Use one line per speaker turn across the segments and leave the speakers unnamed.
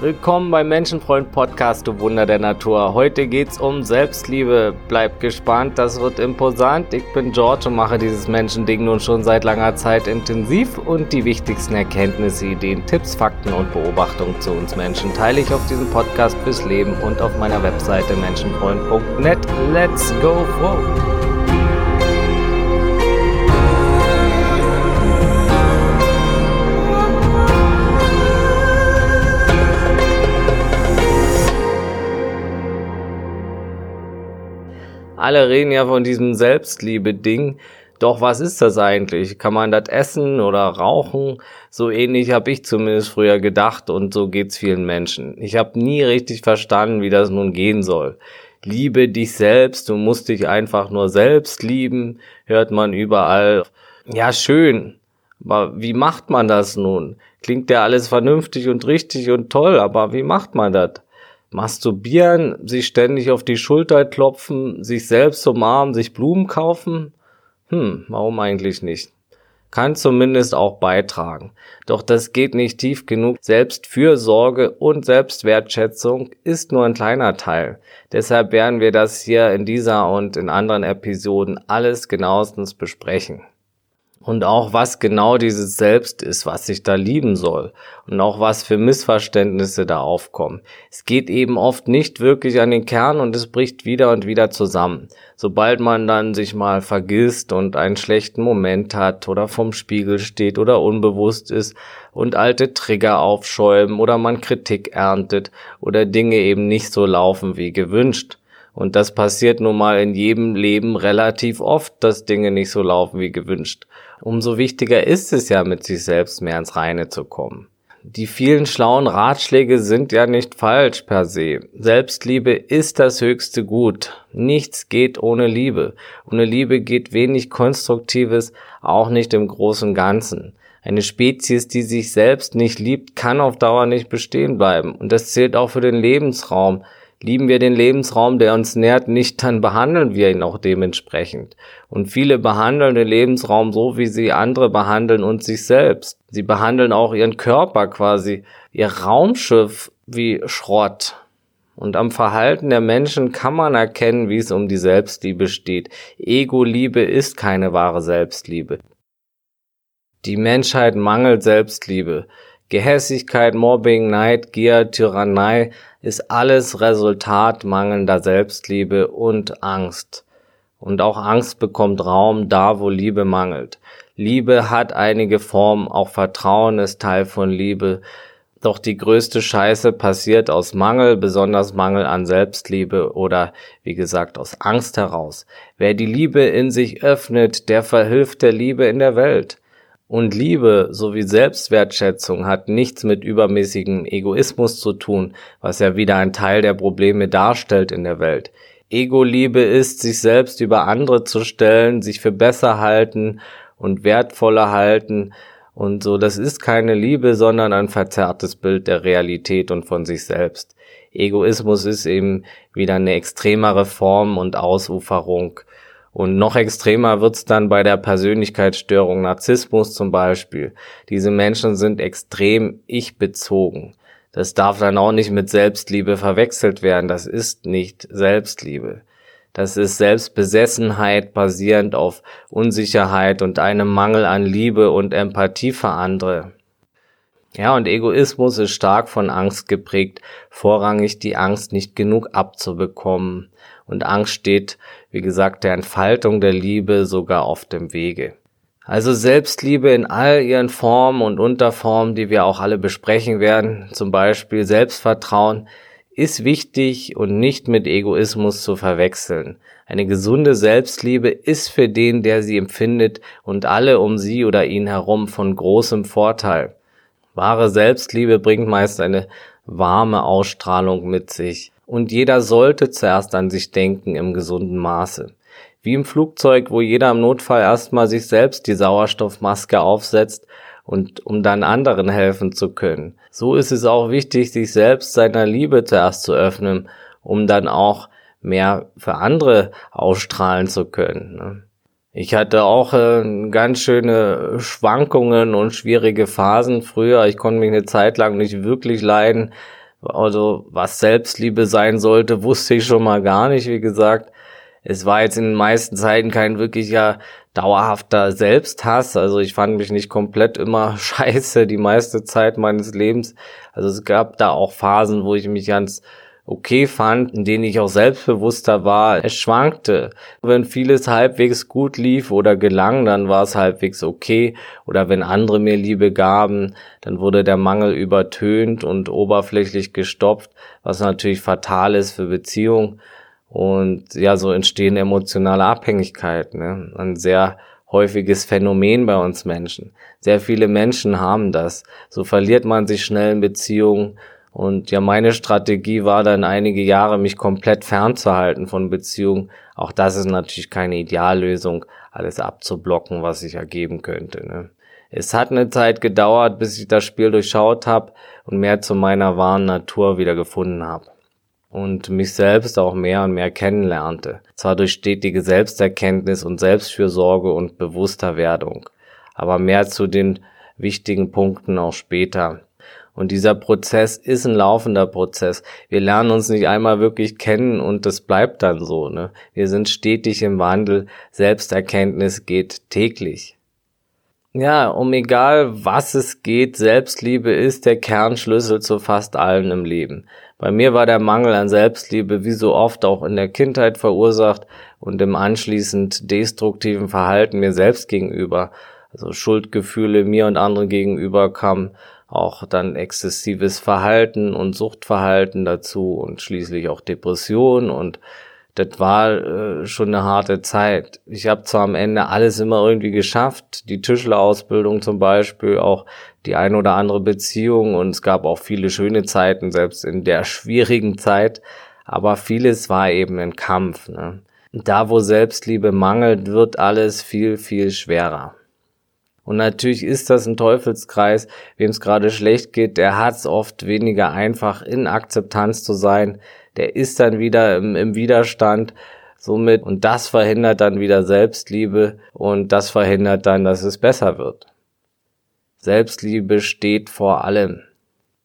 Willkommen beim Menschenfreund Podcast, du Wunder der Natur. Heute geht's um Selbstliebe. Bleib gespannt, das wird imposant. Ich bin George und mache dieses Menschending nun schon seit langer Zeit intensiv und die wichtigsten Erkenntnisse, Ideen, Tipps, Fakten und Beobachtungen zu uns Menschen teile ich auf diesem Podcast fürs Leben und auf meiner Webseite menschenfreund.net. Let's go, wow. Alle reden ja von diesem Selbstliebe-Ding. Doch was ist das eigentlich? Kann man das essen oder rauchen? So ähnlich habe ich zumindest früher gedacht und so geht's vielen Menschen. Ich habe nie richtig verstanden, wie das nun gehen soll. Liebe dich selbst, du musst dich einfach nur selbst lieben, hört man überall. Ja, schön. Aber wie macht man das nun? Klingt ja alles vernünftig und richtig und toll, aber wie macht man das? Masturbieren, sich ständig auf die Schulter klopfen, sich selbst umarmen, sich Blumen kaufen? Hm, warum eigentlich nicht? Kann zumindest auch beitragen. Doch das geht nicht tief genug. Selbstfürsorge und Selbstwertschätzung ist nur ein kleiner Teil. Deshalb werden wir das hier in dieser und in anderen Episoden alles genauestens besprechen und auch was genau dieses Selbst ist, was sich da lieben soll und auch was für Missverständnisse da aufkommen. Es geht eben oft nicht wirklich an den Kern und es bricht wieder und wieder zusammen. Sobald man dann sich mal vergisst und einen schlechten Moment hat oder vom Spiegel steht oder unbewusst ist und alte Trigger aufschäumen oder man Kritik erntet oder Dinge eben nicht so laufen wie gewünscht. Und das passiert nun mal in jedem Leben relativ oft, dass Dinge nicht so laufen wie gewünscht. Umso wichtiger ist es ja, mit sich selbst mehr ins Reine zu kommen. Die vielen schlauen Ratschläge sind ja nicht falsch per se. Selbstliebe ist das höchste Gut. Nichts geht ohne Liebe. Ohne Liebe geht wenig Konstruktives, auch nicht im großen Ganzen. Eine Spezies, die sich selbst nicht liebt, kann auf Dauer nicht bestehen bleiben. Und das zählt auch für den Lebensraum. Lieben wir den Lebensraum, der uns nährt, nicht, dann behandeln wir ihn auch dementsprechend. Und viele behandeln den Lebensraum so, wie sie andere behandeln und sich selbst. Sie behandeln auch ihren Körper quasi, ihr Raumschiff wie Schrott. Und am Verhalten der Menschen kann man erkennen, wie es um die Selbstliebe steht. Ego-Liebe ist keine wahre Selbstliebe. Die Menschheit mangelt Selbstliebe. Gehässigkeit, Mobbing, Neid, Gier, Tyrannei ist alles Resultat mangelnder Selbstliebe und Angst. Und auch Angst bekommt Raum da, wo Liebe mangelt. Liebe hat einige Formen, auch Vertrauen ist Teil von Liebe. Doch die größte Scheiße passiert aus Mangel, besonders Mangel an Selbstliebe oder wie gesagt aus Angst heraus. Wer die Liebe in sich öffnet, der verhilft der Liebe in der Welt. Und Liebe sowie Selbstwertschätzung hat nichts mit übermäßigem Egoismus zu tun, was ja wieder ein Teil der Probleme darstellt in der Welt. Ego-Liebe ist, sich selbst über andere zu stellen, sich für besser halten und wertvoller halten und so. Das ist keine Liebe, sondern ein verzerrtes Bild der Realität und von sich selbst. Egoismus ist eben wieder eine extremere Form und Ausuferung und noch extremer wird's dann bei der Persönlichkeitsstörung, Narzissmus zum Beispiel. Diese Menschen sind extrem ich-bezogen. Das darf dann auch nicht mit Selbstliebe verwechselt werden. Das ist nicht Selbstliebe. Das ist Selbstbesessenheit basierend auf Unsicherheit und einem Mangel an Liebe und Empathie für andere. Ja, und Egoismus ist stark von Angst geprägt, vorrangig die Angst, nicht genug abzubekommen. Und Angst steht, wie gesagt, der Entfaltung der Liebe sogar auf dem Wege. Also Selbstliebe in all ihren Formen und Unterformen, die wir auch alle besprechen werden, zum Beispiel Selbstvertrauen, ist wichtig und nicht mit Egoismus zu verwechseln. Eine gesunde Selbstliebe ist für den, der sie empfindet und alle um sie oder ihn herum von großem Vorteil. Wahre Selbstliebe bringt meist eine warme Ausstrahlung mit sich und jeder sollte zuerst an sich denken im gesunden Maße. Wie im Flugzeug, wo jeder im Notfall erstmal sich selbst die Sauerstoffmaske aufsetzt und um dann anderen helfen zu können. So ist es auch wichtig, sich selbst seiner Liebe zuerst zu öffnen, um dann auch mehr für andere ausstrahlen zu können. Ne? Ich hatte auch äh, ganz schöne Schwankungen und schwierige Phasen früher. Ich konnte mich eine Zeit lang nicht wirklich leiden, Also was Selbstliebe sein sollte, wusste ich schon mal gar nicht, wie gesagt. Es war jetzt in den meisten Zeiten kein wirklicher dauerhafter Selbsthass. Also ich fand mich nicht komplett immer scheiße die meiste Zeit meines Lebens. Also es gab da auch Phasen, wo ich mich ganz okay fand, in denen ich auch selbstbewusster war. Es schwankte. Wenn vieles halbwegs gut lief oder gelang, dann war es halbwegs okay. Oder wenn andere mir Liebe gaben, dann wurde der Mangel übertönt und oberflächlich gestopft, was natürlich fatal ist für Beziehungen. Und ja, so entstehen emotionale Abhängigkeiten. Ne? Ein sehr häufiges Phänomen bei uns Menschen. Sehr viele Menschen haben das. So verliert man sich schnell in Beziehungen und ja, meine Strategie war dann einige Jahre, mich komplett fernzuhalten von Beziehungen. Auch das ist natürlich keine Ideallösung, alles abzublocken, was sich ergeben könnte. Ne? Es hat eine Zeit gedauert, bis ich das Spiel durchschaut habe und mehr zu meiner wahren Natur wieder gefunden habe. Und mich selbst auch mehr und mehr kennenlernte. Zwar durch stetige Selbsterkenntnis und Selbstfürsorge und bewusster Werdung. Aber mehr zu den wichtigen Punkten auch später. Und dieser Prozess ist ein laufender Prozess. Wir lernen uns nicht einmal wirklich kennen und das bleibt dann so. Ne? Wir sind stetig im Wandel. Selbsterkenntnis geht täglich. Ja, um egal was es geht, Selbstliebe ist der Kernschlüssel zu fast allen im Leben. Bei mir war der Mangel an Selbstliebe wie so oft auch in der Kindheit verursacht und im anschließend destruktiven Verhalten mir selbst gegenüber. Also Schuldgefühle mir und anderen gegenüber kamen auch dann exzessives Verhalten und Suchtverhalten dazu und schließlich auch Depression und das war äh, schon eine harte Zeit. Ich habe zwar am Ende alles immer irgendwie geschafft, die Tischlerausbildung zum Beispiel, auch die ein oder andere Beziehung und es gab auch viele schöne Zeiten, selbst in der schwierigen Zeit, aber vieles war eben ein Kampf. Ne? Da, wo Selbstliebe mangelt, wird alles viel, viel schwerer. Und natürlich ist das ein Teufelskreis, wem es gerade schlecht geht, der hat es oft weniger einfach, in Akzeptanz zu sein. Der ist dann wieder im, im Widerstand somit und das verhindert dann wieder Selbstliebe und das verhindert dann, dass es besser wird. Selbstliebe steht vor allem.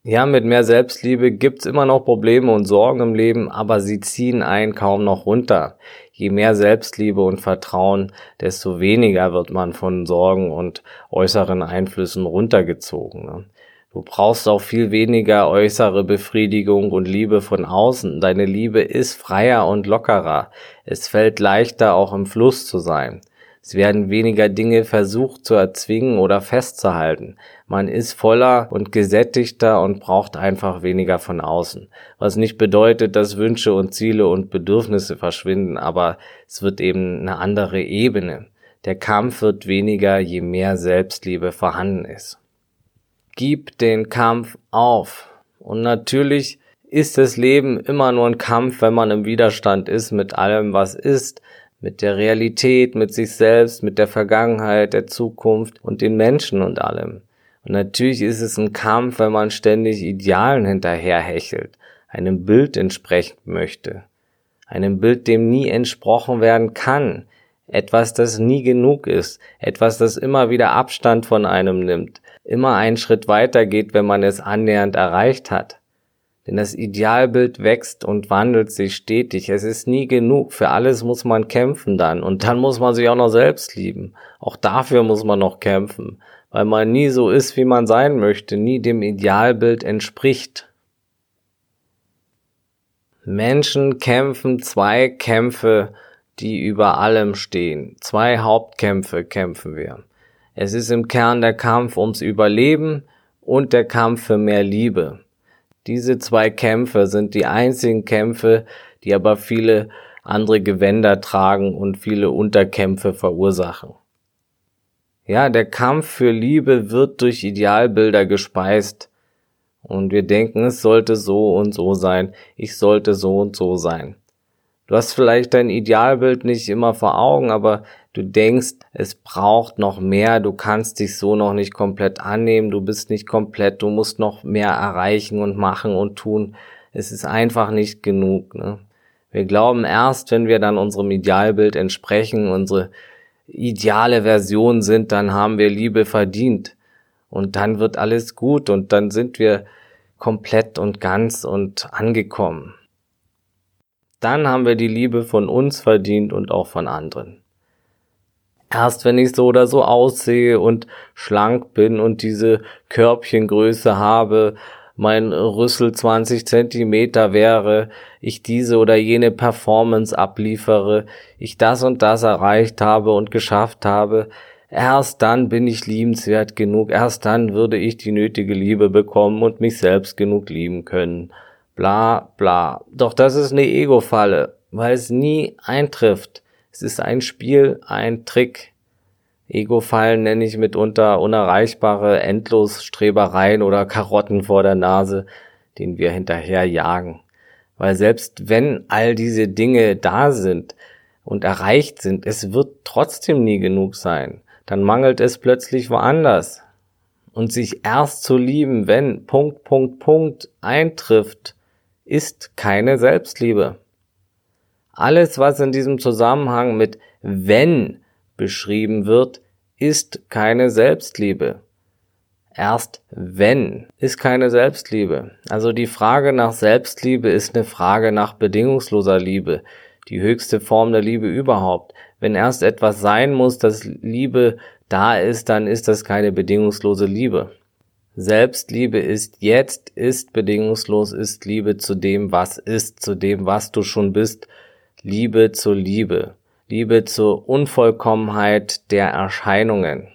Ja, mit mehr Selbstliebe gibt's immer noch Probleme und Sorgen im Leben, aber sie ziehen einen kaum noch runter je mehr Selbstliebe und Vertrauen, desto weniger wird man von Sorgen und äußeren Einflüssen runtergezogen. Ne? Du brauchst auch viel weniger äußere Befriedigung und Liebe von außen. Deine Liebe ist freier und lockerer. Es fällt leichter, auch im Fluss zu sein. Es werden weniger Dinge versucht zu erzwingen oder festzuhalten. Man ist voller und gesättigter und braucht einfach weniger von außen. Was nicht bedeutet, dass Wünsche und Ziele und Bedürfnisse verschwinden, aber es wird eben eine andere Ebene. Der Kampf wird weniger, je mehr Selbstliebe vorhanden ist. Gib den Kampf auf. Und natürlich ist das Leben immer nur ein Kampf, wenn man im Widerstand ist mit allem, was ist mit der Realität, mit sich selbst, mit der Vergangenheit, der Zukunft und den Menschen und allem. Und natürlich ist es ein Kampf, wenn man ständig Idealen hinterherhechelt, einem Bild entsprechen möchte, einem Bild, dem nie entsprochen werden kann, etwas, das nie genug ist, etwas, das immer wieder Abstand von einem nimmt, immer einen Schritt weiter geht, wenn man es annähernd erreicht hat. Denn das Idealbild wächst und wandelt sich stetig. Es ist nie genug. Für alles muss man kämpfen dann. Und dann muss man sich auch noch selbst lieben. Auch dafür muss man noch kämpfen. Weil man nie so ist, wie man sein möchte, nie dem Idealbild entspricht. Menschen kämpfen zwei Kämpfe, die über allem stehen. Zwei Hauptkämpfe kämpfen wir. Es ist im Kern der Kampf ums Überleben und der Kampf für mehr Liebe. Diese zwei Kämpfe sind die einzigen Kämpfe, die aber viele andere Gewänder tragen und viele Unterkämpfe verursachen. Ja, der Kampf für Liebe wird durch Idealbilder gespeist. Und wir denken, es sollte so und so sein, ich sollte so und so sein. Du hast vielleicht dein Idealbild nicht immer vor Augen, aber du denkst, es braucht noch mehr, du kannst dich so noch nicht komplett annehmen, du bist nicht komplett, du musst noch mehr erreichen und machen und tun. Es ist einfach nicht genug. Ne? Wir glauben erst, wenn wir dann unserem Idealbild entsprechen, unsere ideale Version sind, dann haben wir Liebe verdient. Und dann wird alles gut und dann sind wir komplett und ganz und angekommen. Dann haben wir die Liebe von uns verdient und auch von anderen. Erst wenn ich so oder so aussehe und schlank bin und diese Körbchengröße habe, mein Rüssel 20 Zentimeter wäre, ich diese oder jene Performance abliefere, ich das und das erreicht habe und geschafft habe, erst dann bin ich liebenswert genug, erst dann würde ich die nötige Liebe bekommen und mich selbst genug lieben können. Bla bla. Doch das ist eine Ego-Falle, weil es nie eintrifft. Es ist ein Spiel, ein Trick. Ego-Fallen nenne ich mitunter unerreichbare Endlosstrebereien oder Karotten vor der Nase, denen wir hinterher jagen. Weil selbst wenn all diese Dinge da sind und erreicht sind, es wird trotzdem nie genug sein. Dann mangelt es plötzlich woanders. Und sich erst zu lieben, wenn Punkt, Punkt, Punkt eintrifft, ist keine Selbstliebe. Alles, was in diesem Zusammenhang mit wenn beschrieben wird, ist keine Selbstliebe. Erst wenn ist keine Selbstliebe. Also die Frage nach Selbstliebe ist eine Frage nach bedingungsloser Liebe, die höchste Form der Liebe überhaupt. Wenn erst etwas sein muss, dass Liebe da ist, dann ist das keine bedingungslose Liebe. Selbstliebe ist jetzt, ist bedingungslos, ist Liebe zu dem, was ist, zu dem, was du schon bist, Liebe zur Liebe. Liebe zur Unvollkommenheit der Erscheinungen.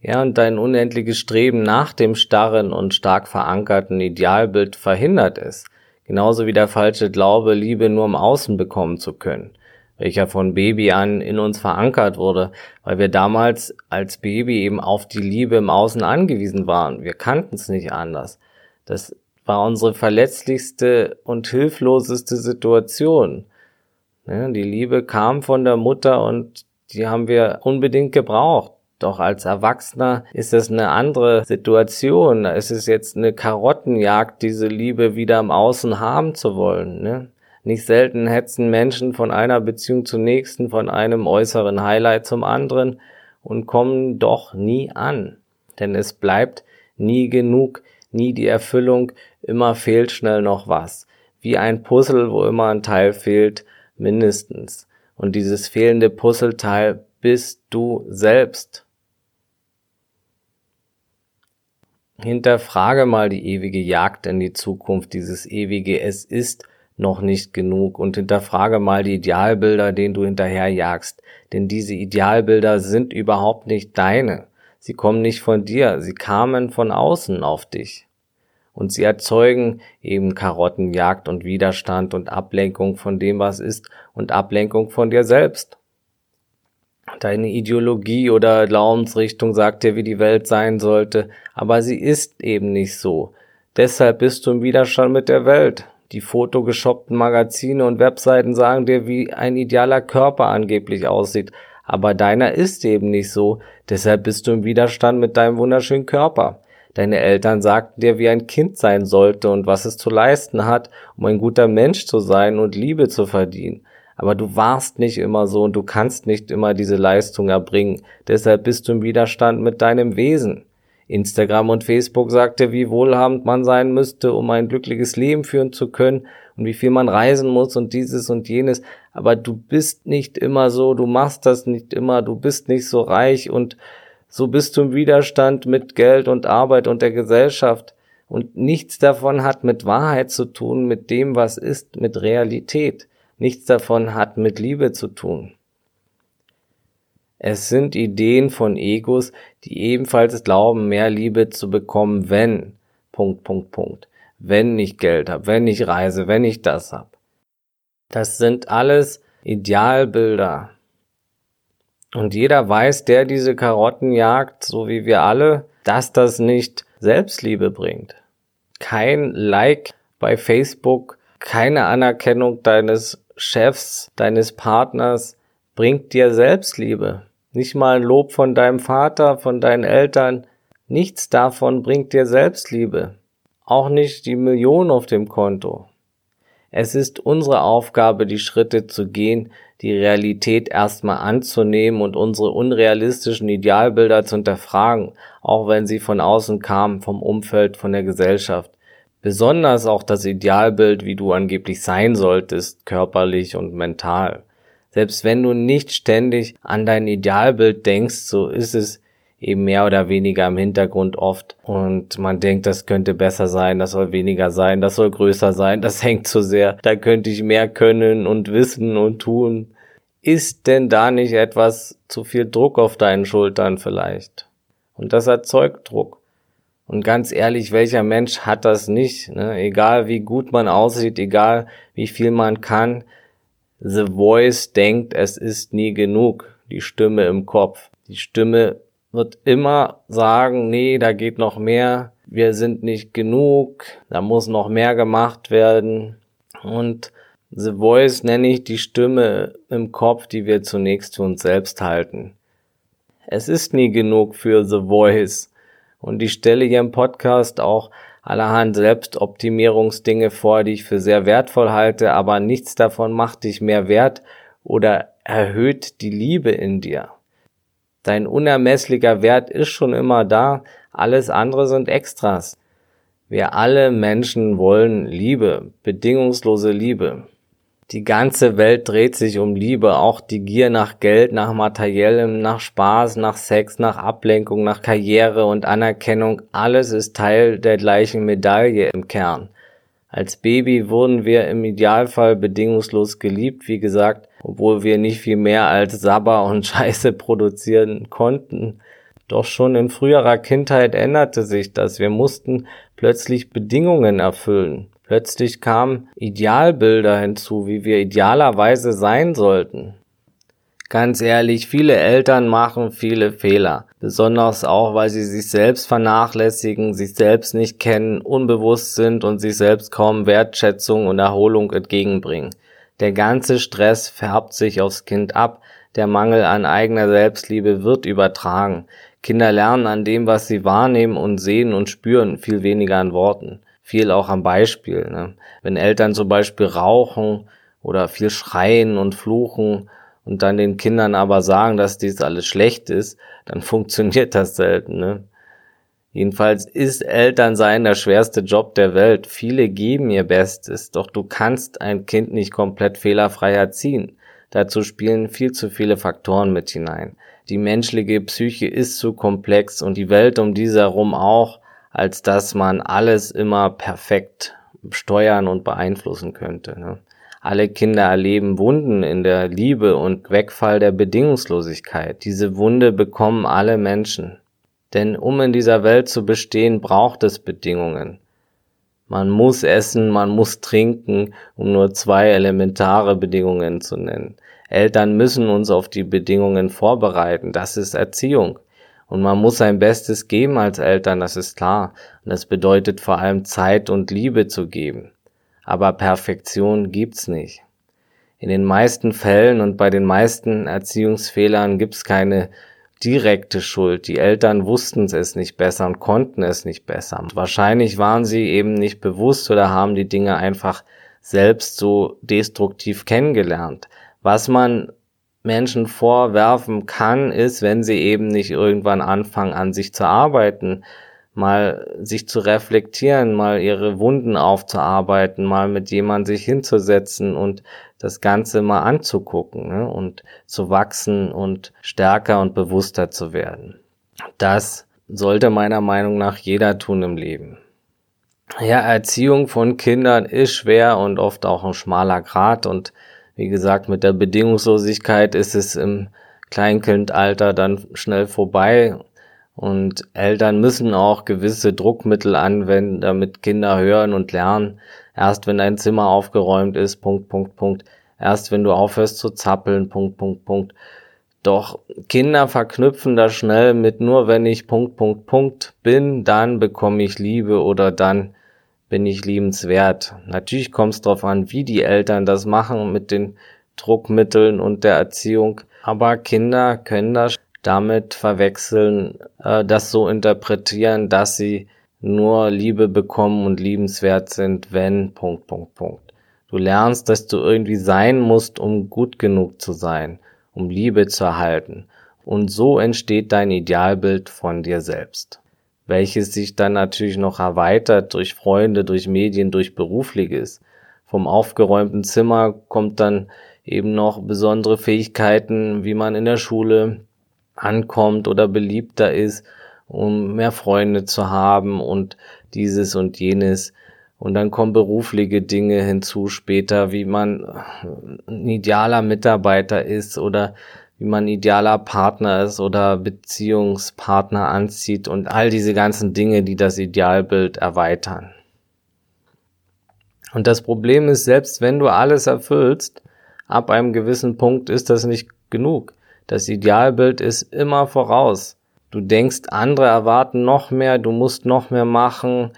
Ja, und dein unendliches Streben nach dem starren und stark verankerten Idealbild verhindert es, genauso wie der falsche Glaube, Liebe nur im Außen bekommen zu können, welcher von Baby an in uns verankert wurde, weil wir damals als Baby eben auf die Liebe im Außen angewiesen waren. Wir kannten es nicht anders. Das war unsere verletzlichste und hilfloseste Situation. Ne, die Liebe kam von der Mutter und die haben wir unbedingt gebraucht. Doch als Erwachsener ist es eine andere Situation. Es ist jetzt eine Karottenjagd, diese Liebe wieder im Außen haben zu wollen. Ne? Nicht selten hetzen Menschen von einer Beziehung zur nächsten, von einem äußeren Highlight zum anderen und kommen doch nie an. Denn es bleibt nie genug, nie die Erfüllung, immer fehlt schnell noch was. Wie ein Puzzle, wo immer ein Teil fehlt, mindestens. Und dieses fehlende Puzzleteil bist du selbst. Hinterfrage mal die ewige Jagd in die Zukunft, dieses ewige Es ist noch nicht genug und hinterfrage mal die Idealbilder, denen du hinterherjagst, denn diese Idealbilder sind überhaupt nicht deine. Sie kommen nicht von dir, sie kamen von außen auf dich und sie erzeugen eben Karottenjagd und Widerstand und Ablenkung von dem, was ist und Ablenkung von dir selbst. Deine Ideologie oder Glaubensrichtung sagt dir, wie die Welt sein sollte, aber sie ist eben nicht so. Deshalb bist du im Widerstand mit der Welt. Die fotogeshoppten Magazine und Webseiten sagen dir, wie ein idealer Körper angeblich aussieht, aber deiner ist eben nicht so, deshalb bist du im Widerstand mit deinem wunderschönen Körper. Deine Eltern sagten dir, wie ein Kind sein sollte und was es zu leisten hat, um ein guter Mensch zu sein und Liebe zu verdienen. Aber du warst nicht immer so und du kannst nicht immer diese Leistung erbringen. Deshalb bist du im Widerstand mit deinem Wesen. Instagram und Facebook sagte, wie wohlhabend man sein müsste, um ein glückliches Leben führen zu können und wie viel man reisen muss und dieses und jenes. Aber du bist nicht immer so, du machst das nicht immer, du bist nicht so reich und so bist du im Widerstand mit Geld und Arbeit und der Gesellschaft. Und nichts davon hat mit Wahrheit zu tun, mit dem, was ist, mit Realität. Nichts davon hat mit Liebe zu tun. Es sind Ideen von Egos, die ebenfalls glauben, mehr Liebe zu bekommen, wenn, Punkt, Punkt, Punkt, wenn ich Geld habe, wenn ich reise, wenn ich das hab. Das sind alles Idealbilder, und jeder weiß, der diese Karotten jagt, so wie wir alle, dass das nicht Selbstliebe bringt. Kein Like bei Facebook, keine Anerkennung deines Chefs, deines Partners bringt dir Selbstliebe. Nicht mal ein Lob von deinem Vater, von deinen Eltern. Nichts davon bringt dir Selbstliebe. Auch nicht die Million auf dem Konto. Es ist unsere Aufgabe, die Schritte zu gehen, die Realität erstmal anzunehmen und unsere unrealistischen Idealbilder zu hinterfragen, auch wenn sie von außen kamen, vom Umfeld, von der Gesellschaft. Besonders auch das Idealbild, wie du angeblich sein solltest, körperlich und mental. Selbst wenn du nicht ständig an dein Idealbild denkst, so ist es eben mehr oder weniger im Hintergrund oft. Und man denkt, das könnte besser sein, das soll weniger sein, das soll größer sein, das hängt zu sehr, da könnte ich mehr können und wissen und tun. Ist denn da nicht etwas zu viel Druck auf deinen Schultern vielleicht? Und das erzeugt Druck. Und ganz ehrlich, welcher Mensch hat das nicht? Ne? Egal wie gut man aussieht, egal wie viel man kann, The Voice denkt, es ist nie genug. Die Stimme im Kopf. Die Stimme wird immer sagen, nee, da geht noch mehr, wir sind nicht genug, da muss noch mehr gemacht werden. Und The Voice nenne ich die Stimme im Kopf, die wir zunächst für uns selbst halten. Es ist nie genug für The Voice. Und ich stelle hier im Podcast auch allerhand Selbstoptimierungsdinge vor, die ich für sehr wertvoll halte, aber nichts davon macht dich mehr wert oder erhöht die Liebe in dir. Dein unermesslicher Wert ist schon immer da, alles andere sind Extras. Wir alle Menschen wollen Liebe, bedingungslose Liebe. Die ganze Welt dreht sich um Liebe, auch die Gier nach Geld, nach Materiellem, nach Spaß, nach Sex, nach Ablenkung, nach Karriere und Anerkennung, alles ist Teil der gleichen Medaille im Kern. Als Baby wurden wir im Idealfall bedingungslos geliebt, wie gesagt, obwohl wir nicht viel mehr als Sabber und Scheiße produzieren konnten. Doch schon in früherer Kindheit änderte sich das. Wir mussten plötzlich Bedingungen erfüllen. Plötzlich kamen Idealbilder hinzu, wie wir idealerweise sein sollten. Ganz ehrlich, viele Eltern machen viele Fehler, besonders auch, weil sie sich selbst vernachlässigen, sich selbst nicht kennen, unbewusst sind und sich selbst kaum Wertschätzung und Erholung entgegenbringen. Der ganze Stress färbt sich aufs Kind ab, der Mangel an eigener Selbstliebe wird übertragen. Kinder lernen an dem, was sie wahrnehmen und sehen und spüren, viel weniger an Worten. Viel auch am Beispiel. Ne? Wenn Eltern zum Beispiel rauchen oder viel schreien und fluchen und dann den Kindern aber sagen, dass dies alles schlecht ist, dann funktioniert das selten. Ne? Jedenfalls ist Elternsein der schwerste Job der Welt. Viele geben ihr Bestes, doch du kannst ein Kind nicht komplett fehlerfrei erziehen. Dazu spielen viel zu viele Faktoren mit hinein. Die menschliche Psyche ist zu komplex und die Welt um diese herum auch, als dass man alles immer perfekt steuern und beeinflussen könnte. Ne? Alle Kinder erleben Wunden in der Liebe und Wegfall der Bedingungslosigkeit. Diese Wunde bekommen alle Menschen. Denn um in dieser Welt zu bestehen, braucht es Bedingungen. Man muss essen, man muss trinken, um nur zwei elementare Bedingungen zu nennen. Eltern müssen uns auf die Bedingungen vorbereiten. Das ist Erziehung. Und man muss sein Bestes geben als Eltern, das ist klar. Und das bedeutet vor allem Zeit und Liebe zu geben aber Perfektion gibt's nicht. In den meisten Fällen und bei den meisten Erziehungsfehlern gibt's keine direkte Schuld. Die Eltern wussten es nicht besser und konnten es nicht besser. wahrscheinlich waren sie eben nicht bewusst oder haben die Dinge einfach selbst so destruktiv kennengelernt. Was man Menschen vorwerfen kann, ist, wenn sie eben nicht irgendwann anfangen, an sich zu arbeiten, mal sich zu reflektieren, mal ihre Wunden aufzuarbeiten, mal mit jemand sich hinzusetzen und das Ganze mal anzugucken ne? und zu wachsen und stärker und bewusster zu werden. Das sollte meiner Meinung nach jeder tun im Leben. Ja, Erziehung von Kindern ist schwer und oft auch ein schmaler Grat und wie gesagt, mit der Bedingungslosigkeit ist es im Kleinkindalter dann schnell vorbei und Eltern müssen auch gewisse Druckmittel anwenden, damit Kinder hören und lernen. Erst wenn dein Zimmer aufgeräumt ist, Punkt, Punkt, Punkt. Erst wenn du aufhörst zu zappeln, Punkt, Punkt, Punkt. Doch Kinder verknüpfen das schnell mit nur wenn ich Punkt, Punkt, Punkt bin, dann bekomme ich Liebe oder dann bin ich liebenswert. Natürlich kommt es darauf an, wie die Eltern das machen mit den Druckmitteln und der Erziehung. Aber Kinder können das damit verwechseln, äh, das so interpretieren, dass sie nur Liebe bekommen und liebenswert sind, wenn, Punkt, Punkt, Punkt. Du lernst, dass du irgendwie sein musst, um gut genug zu sein, um Liebe zu erhalten. Und so entsteht dein Idealbild von dir selbst, welches sich dann natürlich noch erweitert durch Freunde, durch Medien, durch berufliches. Vom aufgeräumten Zimmer kommt dann eben noch besondere Fähigkeiten, wie man in der Schule ankommt oder beliebter ist, um mehr Freunde zu haben und dieses und jenes. Und dann kommen berufliche Dinge hinzu später, wie man ein idealer Mitarbeiter ist oder wie man idealer Partner ist oder Beziehungspartner anzieht und all diese ganzen Dinge, die das Idealbild erweitern. Und das Problem ist, selbst wenn du alles erfüllst, ab einem gewissen Punkt ist das nicht genug. Das Idealbild ist immer voraus. Du denkst, andere erwarten noch mehr, du musst noch mehr machen,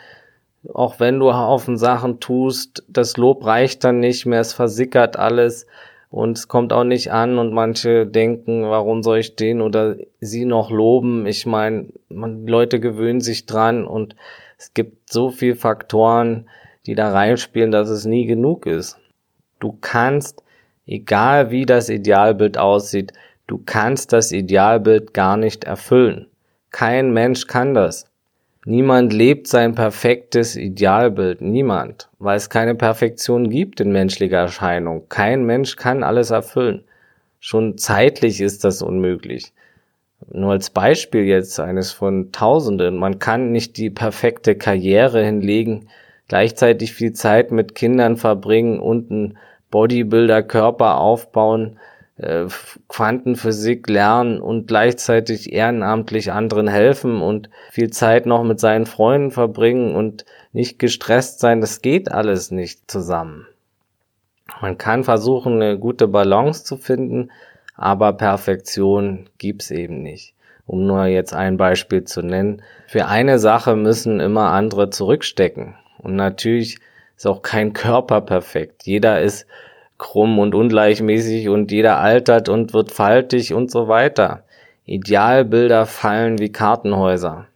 auch wenn du Haufen Sachen tust, das Lob reicht dann nicht mehr, es versickert alles und es kommt auch nicht an und manche denken, warum soll ich den oder sie noch loben? Ich meine, man, Leute gewöhnen sich dran und es gibt so viele Faktoren, die da reinspielen, dass es nie genug ist. Du kannst, egal wie das Idealbild aussieht, du kannst das Idealbild gar nicht erfüllen. Kein Mensch kann das. Niemand lebt sein perfektes Idealbild, niemand, weil es keine Perfektion gibt in menschlicher Erscheinung. Kein Mensch kann alles erfüllen. Schon zeitlich ist das unmöglich. Nur als Beispiel jetzt eines von Tausenden. Man kann nicht die perfekte Karriere hinlegen, gleichzeitig viel Zeit mit Kindern verbringen und einen Bodybuilder-Körper aufbauen, äh, Quantenphysik lernen und gleichzeitig ehrenamtlich anderen helfen und viel Zeit noch mit seinen Freunden verbringen und nicht gestresst sein, das geht alles nicht zusammen. Man kann versuchen, eine gute Balance zu finden, aber Perfektion gibt's eben nicht. Um nur jetzt ein Beispiel zu nennen. Für eine Sache müssen immer andere zurückstecken. Und natürlich ist auch kein Körper perfekt. Jeder ist krumm und ungleichmäßig und jeder altert und wird faltig und so weiter. Idealbilder fallen wie Kartenhäuser.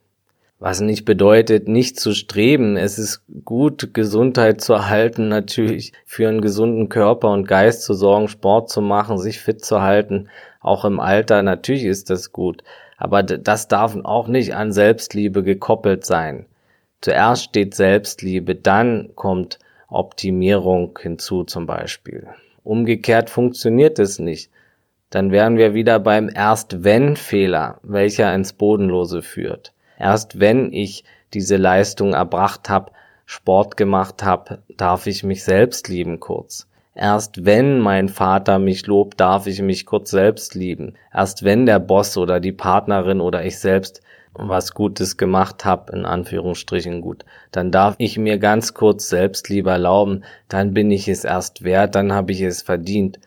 Was nicht bedeutet, nicht zu streben. Es ist gut, Gesundheit zu erhalten, natürlich für einen gesunden Körper und Geist zu sorgen, Sport zu machen, sich fit zu halten. Auch im Alter, natürlich ist das gut. Aber das darf auch nicht an Selbstliebe gekoppelt sein. Zuerst steht Selbstliebe, dann kommt Optimierung hinzu zum Beispiel. Umgekehrt funktioniert es nicht. Dann wären wir wieder beim Erst-Wenn-Fehler, welcher ins Bodenlose führt. Erst wenn ich diese Leistung erbracht habe, Sport gemacht habe, darf ich mich selbst lieben kurz. Erst wenn mein Vater mich lobt, darf ich mich kurz selbst lieben. Erst wenn der Boss oder die Partnerin oder ich selbst was Gutes gemacht habe, in Anführungsstrichen gut, dann darf ich mir ganz kurz selbst lieber erlauben, dann bin ich es erst wert, dann habe ich es verdient.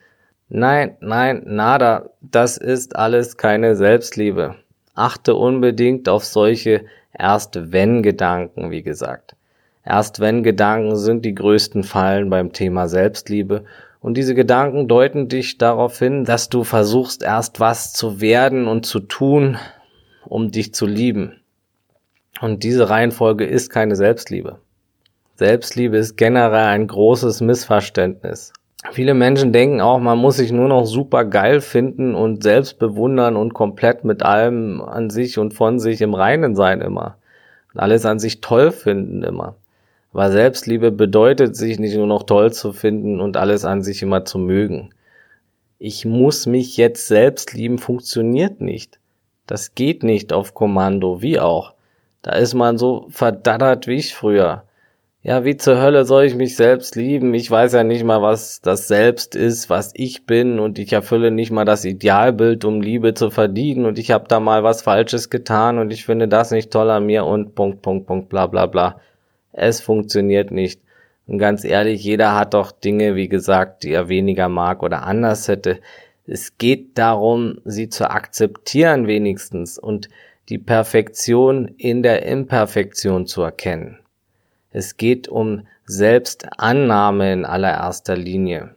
Nein, nein, nada, das ist alles keine Selbstliebe. Achte unbedingt auf solche Erst-wenn-Gedanken, wie gesagt. Erst-wenn-Gedanken sind die größten Fallen beim Thema Selbstliebe und diese Gedanken deuten dich darauf hin, dass du versuchst erst was zu werden und zu tun, um dich zu lieben. Und diese Reihenfolge ist keine Selbstliebe. Selbstliebe ist generell ein großes Missverständnis. Viele Menschen denken auch, man muss sich nur noch super geil finden und selbst bewundern und komplett mit allem an sich und von sich im Reinen sein immer. Und alles an sich toll finden immer. Aber Selbstliebe bedeutet, sich nicht nur noch toll zu finden und alles an sich immer zu mögen. Ich muss mich jetzt selbst lieben, funktioniert nicht. Das geht nicht auf Kommando, wie auch. Da ist man so verdattert wie ich früher. Ja, wie zur Hölle soll ich mich selbst lieben? Ich weiß ja nicht mal, was das Selbst ist, was ich bin und ich erfülle nicht mal das Idealbild, um Liebe zu verdienen und ich habe da mal was Falsches getan und ich finde das nicht toll an mir und Punkt, Punkt, Punkt, bla bla bla. Es funktioniert nicht. Und ganz ehrlich, jeder hat doch Dinge, wie gesagt, die er weniger mag oder anders hätte. Es geht darum, sie zu akzeptieren wenigstens und die Perfektion in der Imperfektion zu erkennen. Es geht um Selbstannahme in allererster Linie.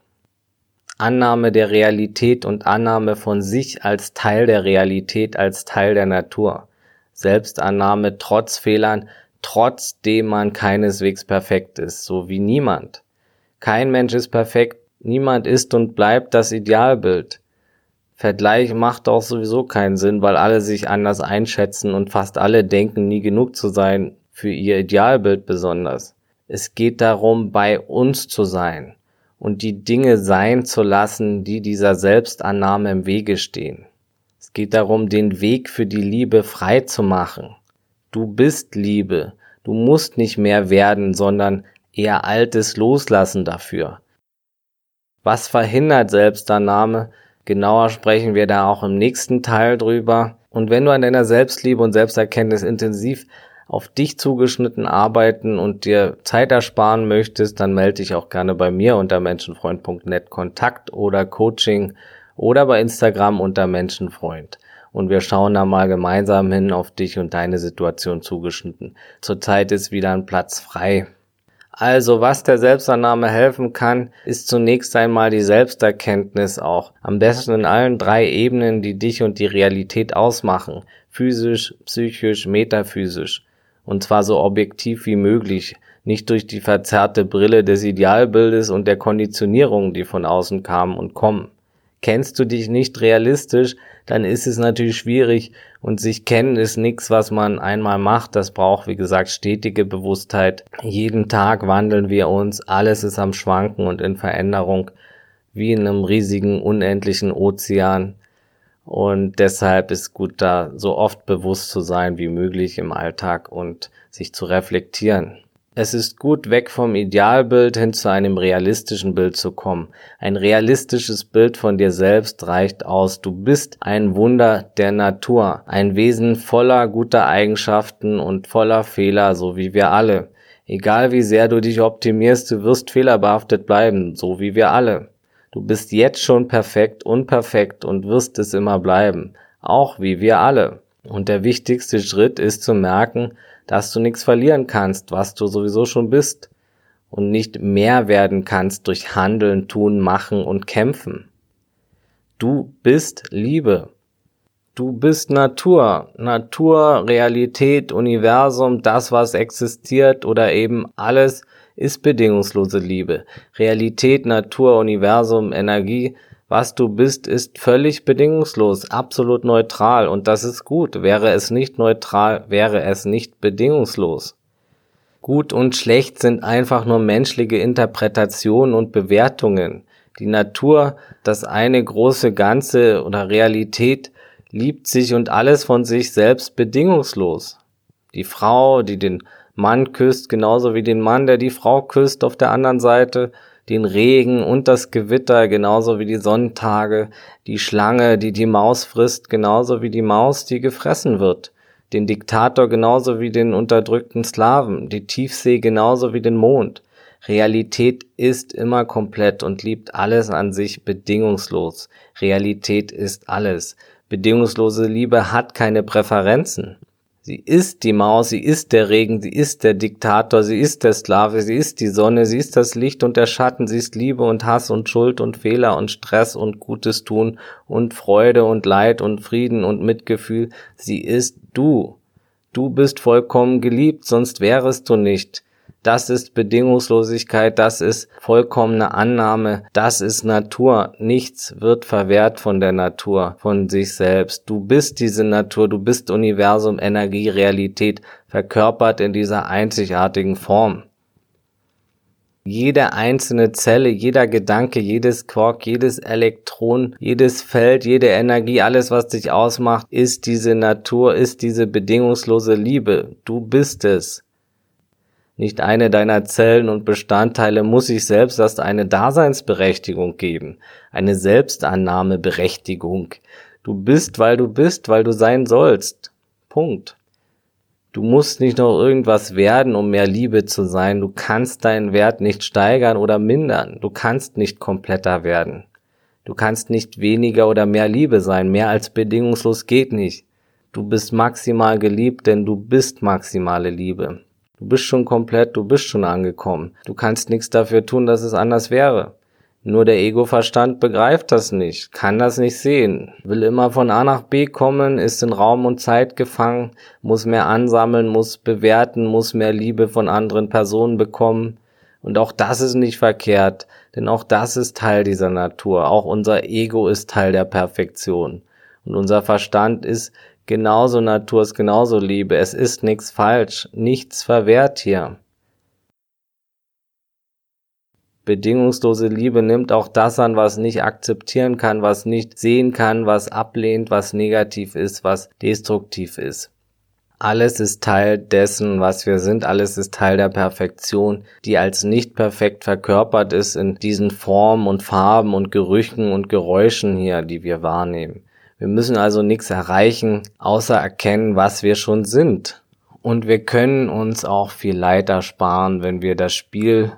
Annahme der Realität und Annahme von sich als Teil der Realität, als Teil der Natur. Selbstannahme trotz Fehlern, trotzdem man keineswegs perfekt ist, so wie niemand. Kein Mensch ist perfekt, niemand ist und bleibt das Idealbild. Vergleich macht auch sowieso keinen Sinn, weil alle sich anders einschätzen und fast alle denken, nie genug zu sein, für ihr Idealbild besonders. Es geht darum, bei uns zu sein und die Dinge sein zu lassen, die dieser Selbstannahme im Wege stehen. Es geht darum, den Weg für die Liebe frei zu machen. Du bist Liebe. Du musst nicht mehr werden, sondern eher Altes loslassen dafür. Was verhindert Selbstannahme? Genauer sprechen wir da auch im nächsten Teil drüber. Und wenn du an deiner Selbstliebe und Selbsterkenntnis intensiv auf dich zugeschnitten arbeiten und dir Zeit ersparen möchtest, dann melde dich auch gerne bei mir unter menschenfreund.net Kontakt oder Coaching oder bei Instagram unter Menschenfreund. Und wir schauen da mal gemeinsam hin auf dich und deine Situation zugeschnitten. Zurzeit ist wieder ein Platz frei. Also, was der Selbstannahme helfen kann, ist zunächst einmal die Selbsterkenntnis auch. Am besten in allen drei Ebenen, die dich und die Realität ausmachen. Physisch, psychisch, metaphysisch und zwar so objektiv wie möglich, nicht durch die verzerrte Brille des Idealbildes und der Konditionierung, die von außen kamen und kommen. Kennst du dich nicht realistisch, dann ist es natürlich schwierig und sich kennen ist nichts, was man einmal macht. Das braucht, wie gesagt, stetige Bewusstheit. Jeden Tag wandeln wir uns, alles ist am Schwanken und in Veränderung, wie in einem riesigen, unendlichen Ozean. Und deshalb ist gut, da so oft bewusst zu sein wie möglich im Alltag und sich zu reflektieren. Es ist gut, weg vom Idealbild hin zu einem realistischen Bild zu kommen. Ein realistisches Bild von dir selbst reicht aus. Du bist ein Wunder der Natur, ein Wesen voller guter Eigenschaften und voller Fehler, so wie wir alle. Egal wie sehr du dich optimierst, du wirst fehlerbehaftet bleiben, so wie wir alle. Du bist jetzt schon perfekt, unperfekt und wirst es immer bleiben, auch wie wir alle. Und der wichtigste Schritt ist zu merken, dass du nichts verlieren kannst, was du sowieso schon bist und nicht mehr werden kannst durch Handeln, Tun, Machen und Kämpfen. Du bist Liebe. Du bist Natur. Natur, Realität, Universum, das, was existiert oder eben alles, ist bedingungslose Liebe. Realität, Natur, Universum, Energie, was du bist, ist völlig bedingungslos, absolut neutral und das ist gut. Wäre es nicht neutral, wäre es nicht bedingungslos. Gut und schlecht sind einfach nur menschliche Interpretationen und Bewertungen. Die Natur, das eine große Ganze oder Realität, liebt sich und alles von sich selbst bedingungslos. Die Frau, die den Mann küsst, genauso wie den Mann, der die Frau küsst auf der anderen Seite, den Regen und das Gewitter, genauso wie die Sonntage, die Schlange, die die Maus frisst, genauso wie die Maus, die gefressen wird, den Diktator genauso wie den unterdrückten Slaven, die Tiefsee genauso wie den Mond. Realität ist immer komplett und liebt alles an sich bedingungslos. Realität ist alles. Bedingungslose Liebe hat keine Präferenzen. Sie ist die Maus, sie ist der Regen, sie ist der Diktator, sie ist der Sklave, sie ist die Sonne, sie ist das Licht und der Schatten, sie ist Liebe und Hass und Schuld und Fehler und Stress und Gutes tun und Freude und Leid und Frieden und Mitgefühl. Sie ist du. Du bist vollkommen geliebt, sonst wärest du nicht. Das ist Bedingungslosigkeit, das ist vollkommene Annahme, das ist Natur. Nichts wird verwehrt von der Natur, von sich selbst. Du bist diese Natur, du bist Universum, Energie, Realität, verkörpert in dieser einzigartigen Form. Jede einzelne Zelle, jeder Gedanke, jedes Quark, jedes Elektron, jedes Feld, jede Energie, alles, was dich ausmacht, ist diese Natur, ist diese bedingungslose Liebe. Du bist es. Nicht eine deiner Zellen und Bestandteile muss sich selbst erst eine Daseinsberechtigung geben, eine Selbstannahmeberechtigung. Du bist, weil du bist, weil du sein sollst. Punkt. Du musst nicht noch irgendwas werden, um mehr Liebe zu sein. Du kannst deinen Wert nicht steigern oder mindern. Du kannst nicht kompletter werden. Du kannst nicht weniger oder mehr Liebe sein. Mehr als bedingungslos geht nicht. Du bist maximal geliebt, denn du bist maximale Liebe. Du bist schon komplett, du bist schon angekommen. Du kannst nichts dafür tun, dass es anders wäre. Nur der Ego-Verstand begreift das nicht, kann das nicht sehen, will immer von A nach B kommen, ist in Raum und Zeit gefangen, muss mehr ansammeln, muss bewerten, muss mehr Liebe von anderen Personen bekommen, Und auch das ist nicht verkehrt, denn auch das ist Teil dieser Natur. Auch unser Ego ist Teil der Perfektion. Und unser Verstand ist genauso Natur, ist genauso Liebe. Es ist nichts falsch, nichts verwehrt hier. Bedingungslose Liebe nimmt auch das an, was nicht akzeptieren kann, was nicht sehen kann, was ablehnt, was negativ ist, was destruktiv ist. Alles ist Teil dessen, was wir sind, alles ist Teil der Perfektion, die als nicht perfekt verkörpert ist in diesen Formen und Farben und Gerüchen und Geräuschen hier, die wir wahrnehmen. Wir müssen also nichts erreichen, außer erkennen, was wir schon sind. Und wir können uns auch viel Leid ersparen, wenn wir das Spiel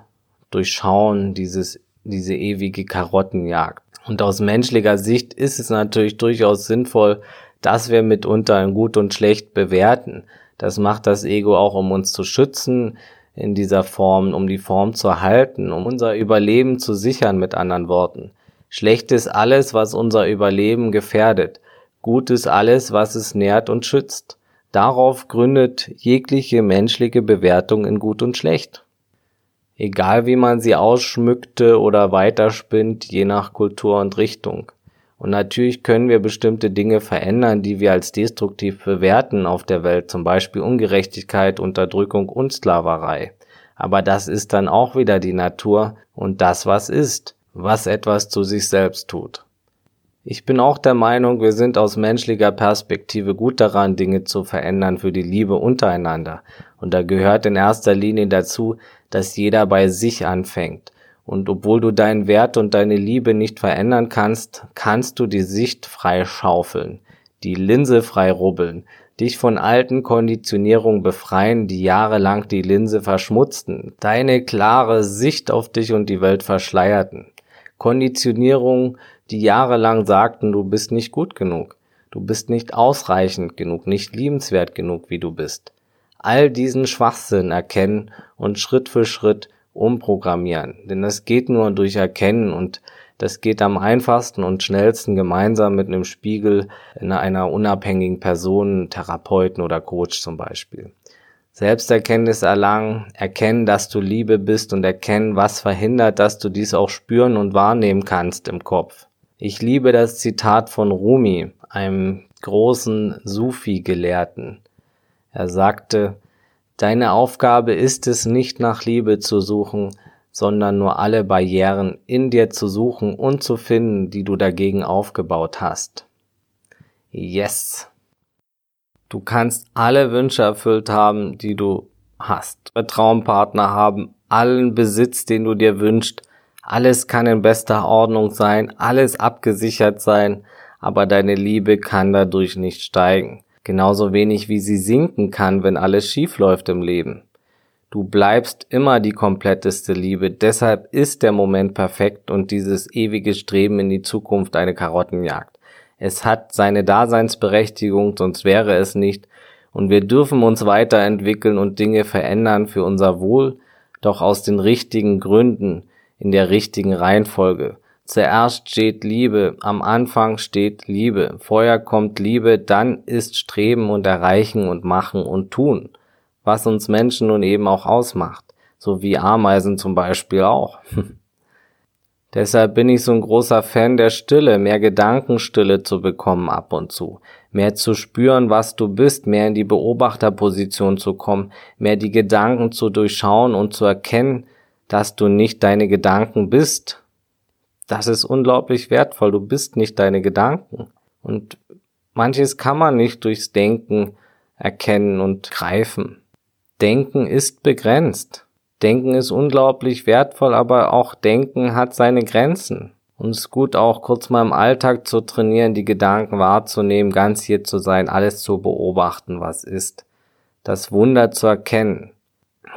durchschauen, dieses, diese ewige Karottenjagd. Und aus menschlicher Sicht ist es natürlich durchaus sinnvoll, dass wir mitunter in gut und schlecht bewerten. Das macht das Ego auch, um uns zu schützen in dieser Form, um die Form zu erhalten, um unser Überleben zu sichern, mit anderen Worten. Schlecht ist alles, was unser Überleben gefährdet. Gut ist alles, was es nährt und schützt. Darauf gründet jegliche menschliche Bewertung in gut und schlecht. Egal wie man sie ausschmückte oder weiterspinnt, je nach Kultur und Richtung. Und natürlich können wir bestimmte Dinge verändern, die wir als destruktiv bewerten auf der Welt, zum Beispiel Ungerechtigkeit, Unterdrückung und Sklaverei. Aber das ist dann auch wieder die Natur und das, was ist, was etwas zu sich selbst tut. Ich bin auch der Meinung, wir sind aus menschlicher Perspektive gut daran, Dinge zu verändern für die Liebe untereinander. Und da gehört in erster Linie dazu, dass jeder bei sich anfängt. Und obwohl du deinen Wert und deine Liebe nicht verändern kannst, kannst du die Sicht frei schaufeln, die Linse frei rubbeln, dich von alten Konditionierungen befreien, die jahrelang die Linse verschmutzten, deine klare Sicht auf dich und die Welt verschleierten. Konditionierungen, die jahrelang sagten, du bist nicht gut genug, du bist nicht ausreichend genug, nicht liebenswert genug, wie du bist. All diesen Schwachsinn erkennen und Schritt für Schritt umprogrammieren. Denn das geht nur durch Erkennen und das geht am einfachsten und schnellsten gemeinsam mit einem Spiegel in einer unabhängigen Person, Therapeuten oder Coach zum Beispiel. Selbsterkenntnis erlangen, erkennen, dass du Liebe bist und erkennen, was verhindert, dass du dies auch spüren und wahrnehmen kannst im Kopf. Ich liebe das Zitat von Rumi, einem großen Sufi-Gelehrten. Er sagte, Deine Aufgabe ist es nicht nach Liebe zu suchen, sondern nur alle Barrieren in dir zu suchen und zu finden, die du dagegen aufgebaut hast. Yes. Du kannst alle Wünsche erfüllt haben, die du hast. Traumpartner haben, allen Besitz, den du dir wünschst. Alles kann in bester Ordnung sein, alles abgesichert sein, aber deine Liebe kann dadurch nicht steigen genauso wenig wie sie sinken kann, wenn alles schief läuft im Leben. Du bleibst immer die kompletteste Liebe, deshalb ist der Moment perfekt und dieses ewige Streben in die Zukunft eine Karottenjagd. Es hat seine Daseinsberechtigung, sonst wäre es nicht, und wir dürfen uns weiterentwickeln und Dinge verändern für unser Wohl, doch aus den richtigen Gründen, in der richtigen Reihenfolge. Zuerst steht Liebe, am Anfang steht Liebe, vorher kommt Liebe, dann ist Streben und Erreichen und Machen und Tun, was uns Menschen nun eben auch ausmacht, so wie Ameisen zum Beispiel auch. Deshalb bin ich so ein großer Fan der Stille, mehr Gedankenstille zu bekommen ab und zu, mehr zu spüren, was du bist, mehr in die Beobachterposition zu kommen, mehr die Gedanken zu durchschauen und zu erkennen, dass du nicht deine Gedanken bist, das ist unglaublich wertvoll. Du bist nicht deine Gedanken. Und manches kann man nicht durchs Denken erkennen und greifen. Denken ist begrenzt. Denken ist unglaublich wertvoll, aber auch Denken hat seine Grenzen. Und es ist gut auch kurz mal im Alltag zu trainieren, die Gedanken wahrzunehmen, ganz hier zu sein, alles zu beobachten, was ist. Das Wunder zu erkennen.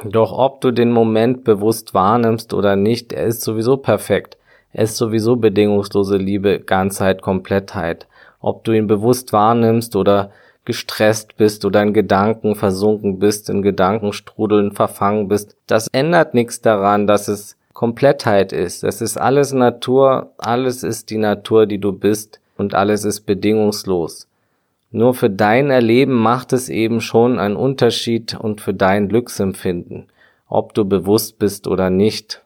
Doch ob du den Moment bewusst wahrnimmst oder nicht, er ist sowieso perfekt. Es ist sowieso bedingungslose Liebe, Ganzheit, Komplettheit. Ob du ihn bewusst wahrnimmst oder gestresst bist oder in Gedanken versunken bist, in Gedankenstrudeln verfangen bist, das ändert nichts daran, dass es Komplettheit ist. Es ist alles Natur, alles ist die Natur, die du bist und alles ist bedingungslos. Nur für dein Erleben macht es eben schon einen Unterschied und für dein Glücksempfinden. ob du bewusst bist oder nicht.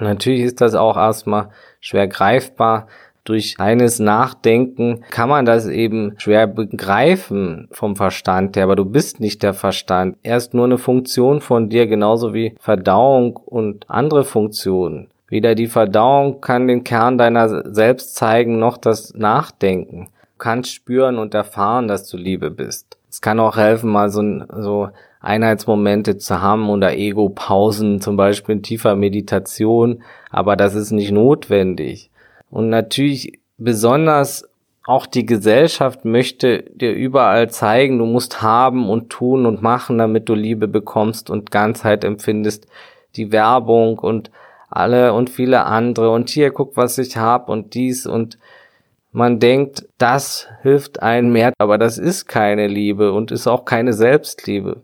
Natürlich ist das auch erstmal schwer greifbar. Durch eines Nachdenken kann man das eben schwer begreifen vom Verstand her, aber du bist nicht der Verstand. Er ist nur eine Funktion von dir, genauso wie Verdauung und andere Funktionen. Weder die Verdauung kann den Kern deiner selbst zeigen, noch das Nachdenken. Du kannst spüren und erfahren, dass du Liebe bist. Es kann auch helfen, mal so, so Einheitsmomente zu haben oder Ego-Pausen, zum Beispiel in tiefer Meditation, aber das ist nicht notwendig. Und natürlich besonders auch die Gesellschaft möchte dir überall zeigen, du musst haben und tun und machen, damit du Liebe bekommst und Ganzheit empfindest. Die Werbung und alle und viele andere und hier guck, was ich hab und dies und man denkt, das hilft einem mehr, aber das ist keine Liebe und ist auch keine Selbstliebe.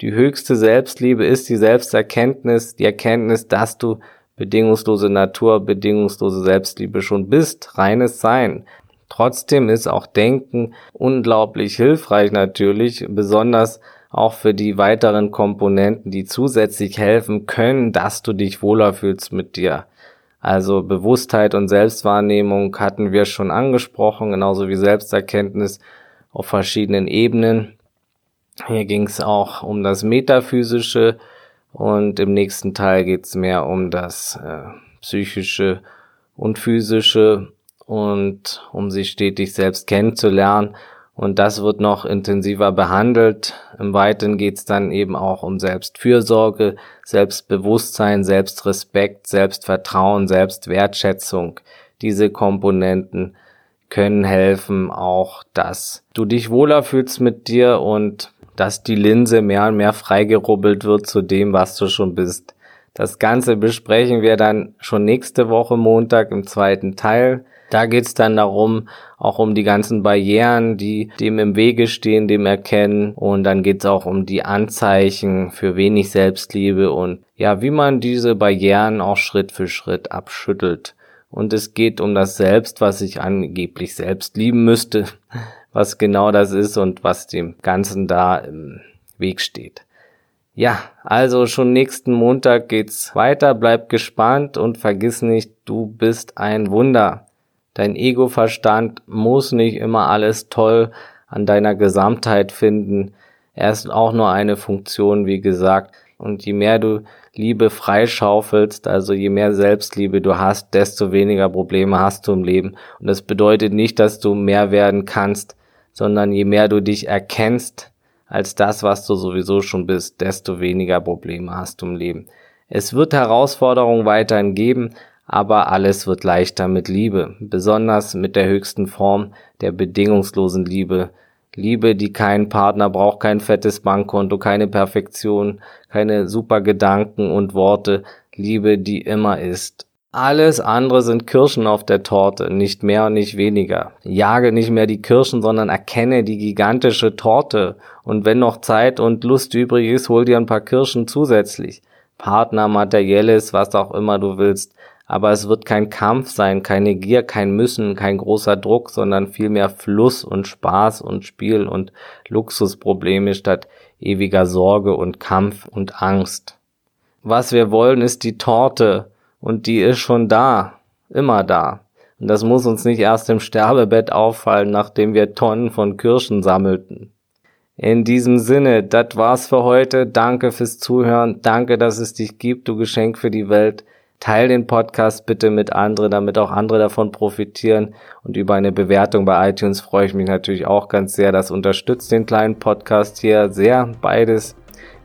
Die höchste Selbstliebe ist die Selbsterkenntnis, die Erkenntnis, dass du bedingungslose Natur, bedingungslose Selbstliebe schon bist, reines Sein. Trotzdem ist auch Denken unglaublich hilfreich natürlich, besonders auch für die weiteren Komponenten, die zusätzlich helfen können, dass du dich wohler fühlst mit dir. Also Bewusstheit und Selbstwahrnehmung hatten wir schon angesprochen, genauso wie Selbsterkenntnis auf verschiedenen Ebenen. Hier ging es auch um das Metaphysische, und im nächsten Teil geht's mehr um das äh, psychische und physische und um sich stetig selbst kennenzulernen. Und das wird noch intensiver behandelt. Im Weiteren geht's dann eben auch um Selbstfürsorge, Selbstbewusstsein, Selbstrespekt, Selbstvertrauen, Selbstwertschätzung. Diese Komponenten können helfen, auch dass du dich wohler fühlst mit dir und dass die Linse mehr und mehr freigerubbelt wird zu dem, was du schon bist. Das Ganze besprechen wir dann schon nächste Woche Montag im zweiten Teil. Da geht's dann darum, auch um die ganzen Barrieren, die dem im Wege stehen, dem Erkennen. Und dann geht's auch um die Anzeichen für wenig Selbstliebe und ja, wie man diese Barrieren auch Schritt für Schritt abschüttelt. Und es geht um das Selbst, was ich angeblich selbst lieben müsste was genau das ist und was dem Ganzen da im Weg steht. Ja, also schon nächsten Montag geht's weiter, bleib gespannt und vergiss nicht, du bist ein Wunder. Dein Ego-Verstand muss nicht immer alles toll an deiner Gesamtheit finden. Er ist auch nur eine Funktion, wie gesagt. Und je mehr du Liebe freischaufelst, also je mehr Selbstliebe du hast, desto weniger Probleme hast du im Leben. Und das bedeutet nicht, dass du mehr werden kannst, sondern je mehr du dich erkennst als das, was du sowieso schon bist, desto weniger Probleme hast du im Leben. Es wird Herausforderungen weiterhin geben, aber alles wird leichter mit Liebe, besonders mit der höchsten Form der bedingungslosen Liebe. Liebe, die keinen Partner braucht, kein fettes Bankkonto, keine Perfektion, keine super Gedanken und Worte. Liebe, die immer ist. Alles andere sind Kirschen auf der Torte, nicht mehr und nicht weniger. Jage nicht mehr die Kirschen, sondern erkenne die gigantische Torte. Und wenn noch Zeit und Lust übrig ist, hol dir ein paar Kirschen zusätzlich. Partner, materielles, was auch immer du willst. Aber es wird kein Kampf sein, keine Gier, kein Müssen, kein großer Druck, sondern vielmehr Fluss und Spaß und Spiel und Luxusprobleme statt ewiger Sorge und Kampf und Angst. Was wir wollen, ist die Torte, und die ist schon da, immer da. Und das muss uns nicht erst im Sterbebett auffallen, nachdem wir Tonnen von Kirschen sammelten. In diesem Sinne, das war's für heute. Danke fürs Zuhören. Danke, dass es dich gibt, du Geschenk für die Welt. Teil den Podcast bitte mit anderen, damit auch andere davon profitieren. Und über eine Bewertung bei iTunes freue ich mich natürlich auch ganz sehr. Das unterstützt den kleinen Podcast hier sehr. Beides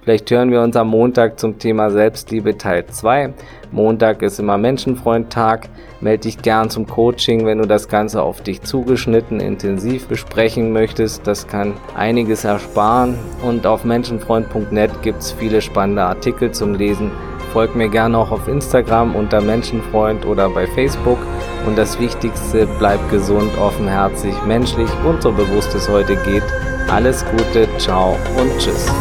Vielleicht hören wir uns am Montag zum Thema Selbstliebe Teil 2. Montag ist immer Menschenfreund-Tag. Melde dich gern zum Coaching, wenn du das Ganze auf dich zugeschnitten intensiv besprechen möchtest. Das kann einiges ersparen. Und auf menschenfreund.net gibt es viele spannende Artikel zum Lesen. Folg mir gerne auch auf Instagram unter Menschenfreund oder bei Facebook. Und das Wichtigste, bleib gesund, offenherzig, menschlich und so bewusst es heute geht. Alles Gute, ciao und tschüss.